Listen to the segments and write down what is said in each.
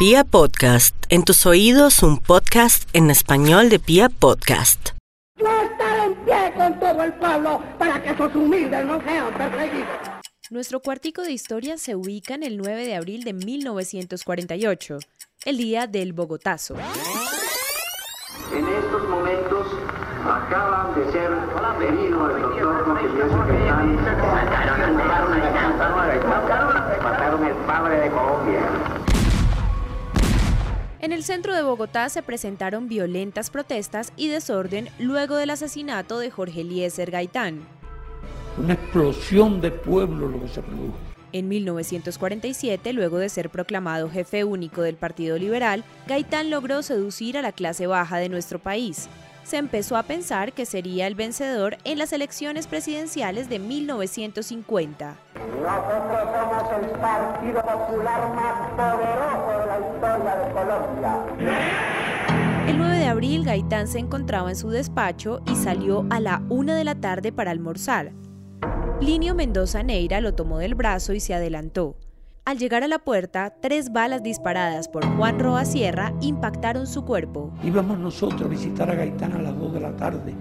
Pia Podcast, en tus oídos un podcast en español de Pia Podcast. Yo estaré en pie con todo el pueblo para que esos humildes no sean perseguidos. Nuestro cuartico de historia se ubica en el 9 de abril de 1948, el día del Bogotazo. En estos momentos acaban de ser herido el doctor Gaitán. Mataron el padre de Colombia. En el centro de Bogotá se presentaron violentas protestas y desorden luego del asesinato de Jorge Eliezer Gaitán. Una explosión de pueblo lo que se produjo. En 1947, luego de ser proclamado jefe único del Partido Liberal, Gaitán logró seducir a la clase baja de nuestro país. Se empezó a pensar que sería el vencedor en las elecciones presidenciales de 1950. Nosotros somos el partido popular más poderoso de la historia de Colombia. El 9 de abril, Gaitán se encontraba en su despacho y salió a la una de la tarde para almorzar. Plinio Mendoza Neira lo tomó del brazo y se adelantó. Al llegar a la puerta, tres balas disparadas por Juan Roa Sierra impactaron su cuerpo. Íbamos nosotros a visitar a Gaitán a las 2 de la tarde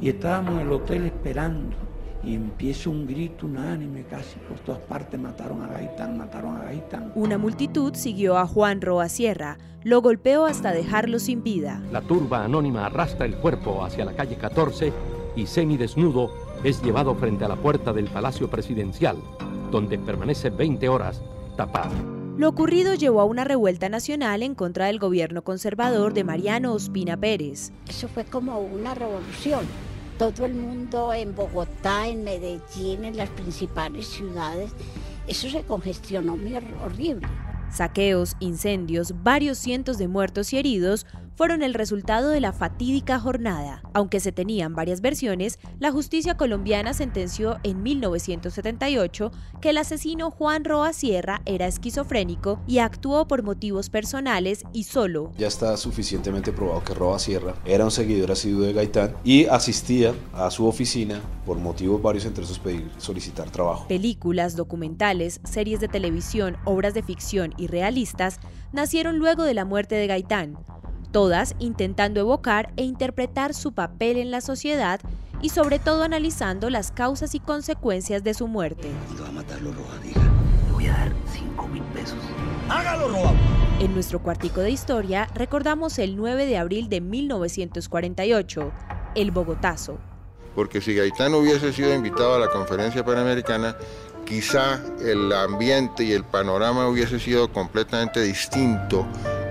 y estábamos en el hotel esperando. Y empieza un grito unánime casi por todas partes, mataron a Gaitán, mataron a Gaitán. Una multitud siguió a Juan Roa Sierra, lo golpeó hasta dejarlo sin vida. La turba anónima arrastra el cuerpo hacia la calle 14 y semidesnudo es llevado frente a la puerta del Palacio Presidencial, donde permanece 20 horas tapado. Lo ocurrido llevó a una revuelta nacional en contra del gobierno conservador de Mariano Ospina Pérez. Eso fue como una revolución. Todo el mundo en Bogotá, en Medellín, en las principales ciudades, eso se congestionó muy horrible. Saqueos, incendios, varios cientos de muertos y heridos fueron el resultado de la fatídica jornada. Aunque se tenían varias versiones, la justicia colombiana sentenció en 1978 que el asesino Juan Roa Sierra era esquizofrénico y actuó por motivos personales y solo. Ya está suficientemente probado que Roa Sierra era un seguidor asiduo de Gaitán y asistía a su oficina por motivos varios entre esos pedir solicitar trabajo. Películas, documentales, series de televisión, obras de ficción y realistas nacieron luego de la muerte de Gaitán todas intentando evocar e interpretar su papel en la sociedad y sobre todo analizando las causas y consecuencias de su muerte. Cuando va a matarlo, Roja, diga, le voy a dar 5 mil pesos. ¡Hágalo, Roa! En nuestro cuartico de historia recordamos el 9 de abril de 1948, el Bogotazo. Porque si Gaitán hubiese sido invitado a la conferencia panamericana, quizá el ambiente y el panorama hubiese sido completamente distinto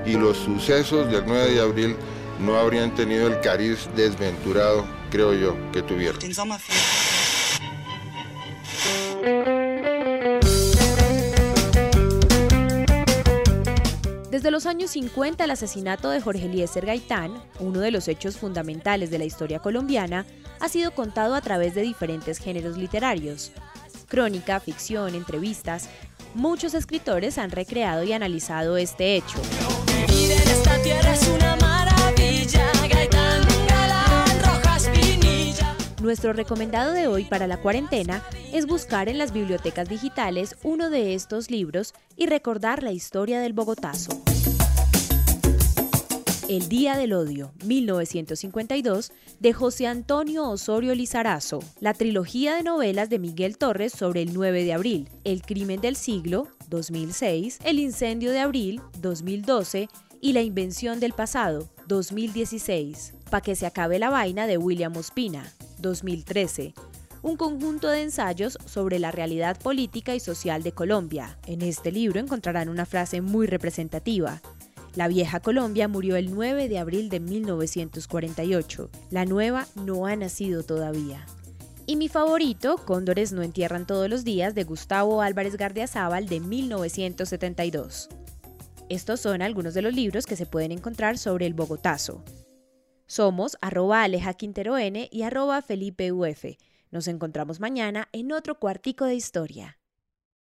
y los sucesos del 9 de abril no habrían tenido el cariz desventurado, creo yo, que tuvieron. Desde los años 50, el asesinato de Jorge Eliezer Gaitán, uno de los hechos fundamentales de la historia colombiana, ha sido contado a través de diferentes géneros literarios. Crónica, ficción, entrevistas, muchos escritores han recreado y analizado este hecho. Nuestro recomendado de hoy para la cuarentena es buscar en las bibliotecas digitales uno de estos libros y recordar la historia del Bogotazo. El Día del Odio, 1952, de José Antonio Osorio Lizarazo, la trilogía de novelas de Miguel Torres sobre el 9 de abril, El crimen del siglo, 2006, El incendio de abril, 2012, y La invención del pasado, 2016, Pa' que se acabe la vaina de William Ospina, 2013 un conjunto de ensayos sobre la realidad política y social de Colombia. En este libro encontrarán una frase muy representativa. La vieja Colombia murió el 9 de abril de 1948. La nueva no ha nacido todavía. Y mi favorito, Cóndores no entierran todos los días, de Gustavo Álvarez Gardiazabal de 1972. Estos son algunos de los libros que se pueden encontrar sobre el Bogotazo. Somos arroba Aleja Quintero N y arroba Felipe. Nos encontramos mañana en otro cuartico de historia.